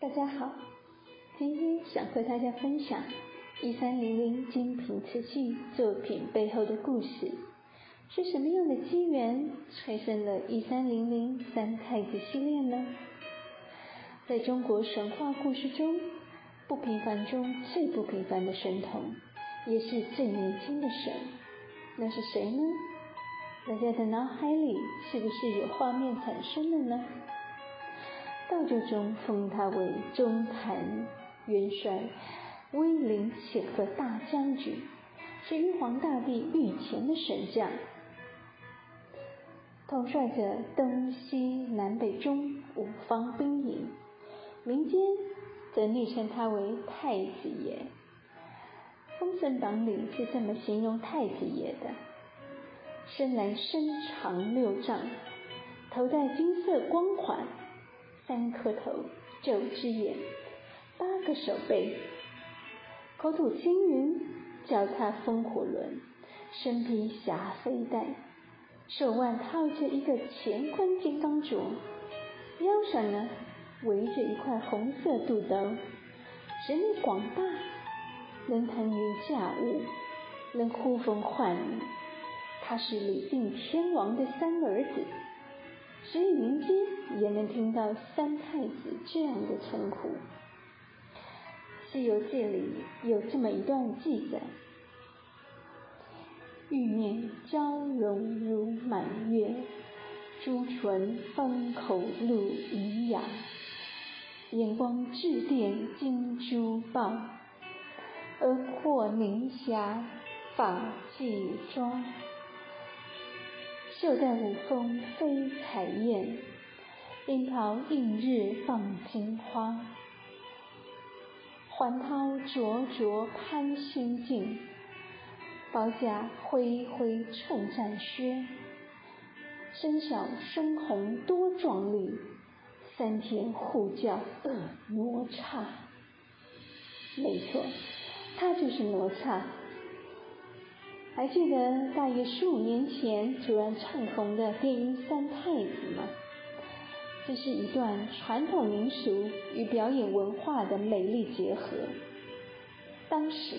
大家好，今天想和大家分享一三零零精品瓷器作品背后的故事，是什么样的机缘催生了一三零零三太子系列呢？在中国神话故事中，不平凡中最不平凡的神童，也是最年轻的神，那是谁呢？大家的脑海里是不是有画面产生了呢？道教中封他为中坛元帅，威灵显赫大将军，是玉皇大帝御前的神将，统帅着东西南北中五方兵营。民间则昵称他为太子爷。《封神榜》里是这么形容太子爷的：生来身长六丈，头戴金色光环。三颗头，九只眼，八个手背，口吐青云，脚踏风火轮，身披霞飞带，手腕套着一个乾坤金刚镯，腰上呢围着一块红色肚兜，神力广大，能腾云驾雾，能呼风唤雨。他是李定天王的三儿子。所以民间也能听到三太子这样的称呼。《西游记》里有这么一段记载：玉面娇容如满月，朱唇方口露银牙，眼光致电金珠宝，额阔凝霞发髻妆。袖带五峰飞彩燕，樱桃映日放金花。环涛灼灼攀心镜，宝甲恢恢衬战靴。身小身红多壮丽，三天护教恶哪吒。没错，他就是哪吒。还记得大约十五年前突然唱红的电音《三太子》吗？这是一段传统民俗与表演文化的美丽结合。当时，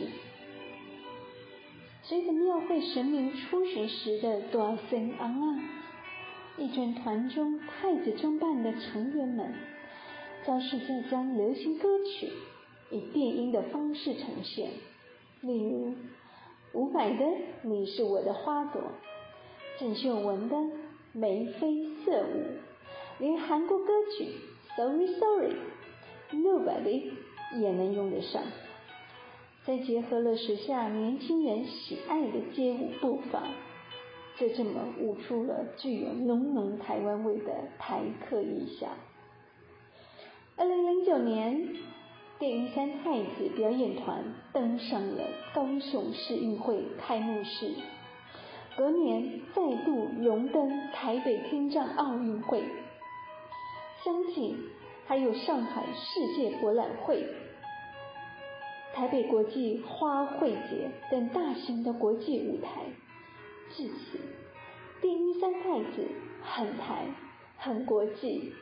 随着庙会神明出巡时的多声昂啊，一尊团中太子装扮的成员们，招式在将流行歌曲以电音的方式呈现，例如。伍佰的《你是我的花朵》，郑秀文的《眉飞色舞》，连韩国歌曲《Sorry Sorry》，Nobody 也能用得上。再结合了时下年轻人喜爱的街舞步伐，就这么舞出了具有浓浓台湾味的台客意象。二零零九年。电音三太子表演团登上了高雄市运会开幕式，隔年再度荣登台北听障奥运会，相继还有上海世界博览会、台北国际花卉节等大型的国际舞台。至此，电音三太子很台、很国际，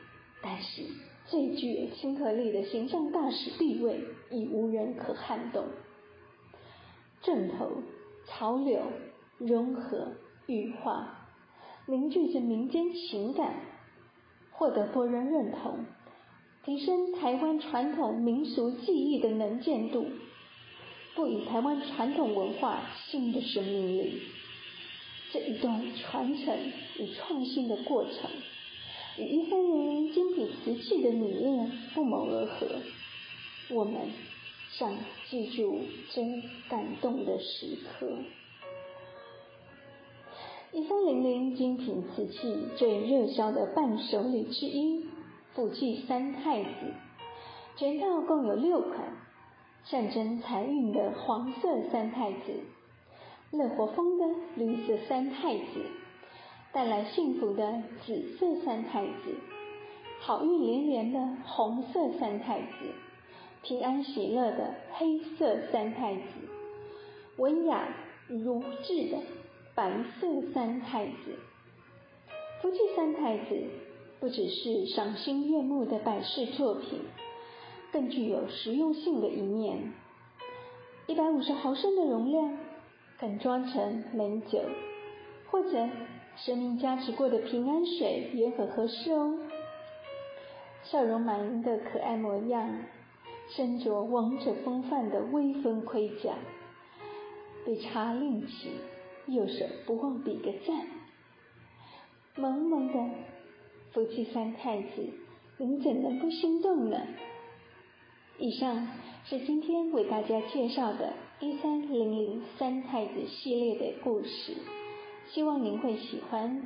但是。最具亲和力的形象大使地位已无人可撼动。正头潮流融合羽化，凝聚着民间情感，获得多人认同，提升台湾传统民俗技艺的能见度，赋予台湾传统文化新的生命力。这一段传承与创新的过程。与一三零零精品瓷器的理念不谋而合，我们想记住这感动的时刻。一三零零精品瓷器最热销的伴手礼之一，福气三太子，全套共有六款，象征财运的黄色三太子，乐活风的绿色三太子。带来幸福的紫色三太子，好运连连的红色三太子，平安喜乐的黑色三太子，文雅如质的白色三太子。福气三太子不只是赏心悦目的摆饰作品，更具有实用性的一面。一百五十毫升的容量，敢装成美酒，或者生命加持过的平安水也很合适哦。笑容满盈的可爱模样，身着王者风范的威风盔甲，被查令起，右手不忘比个赞。萌萌的夫妻三太子，您怎能不心动呢？以上是今天为大家介绍的一三零零三太子系列的故事，希望您会喜欢。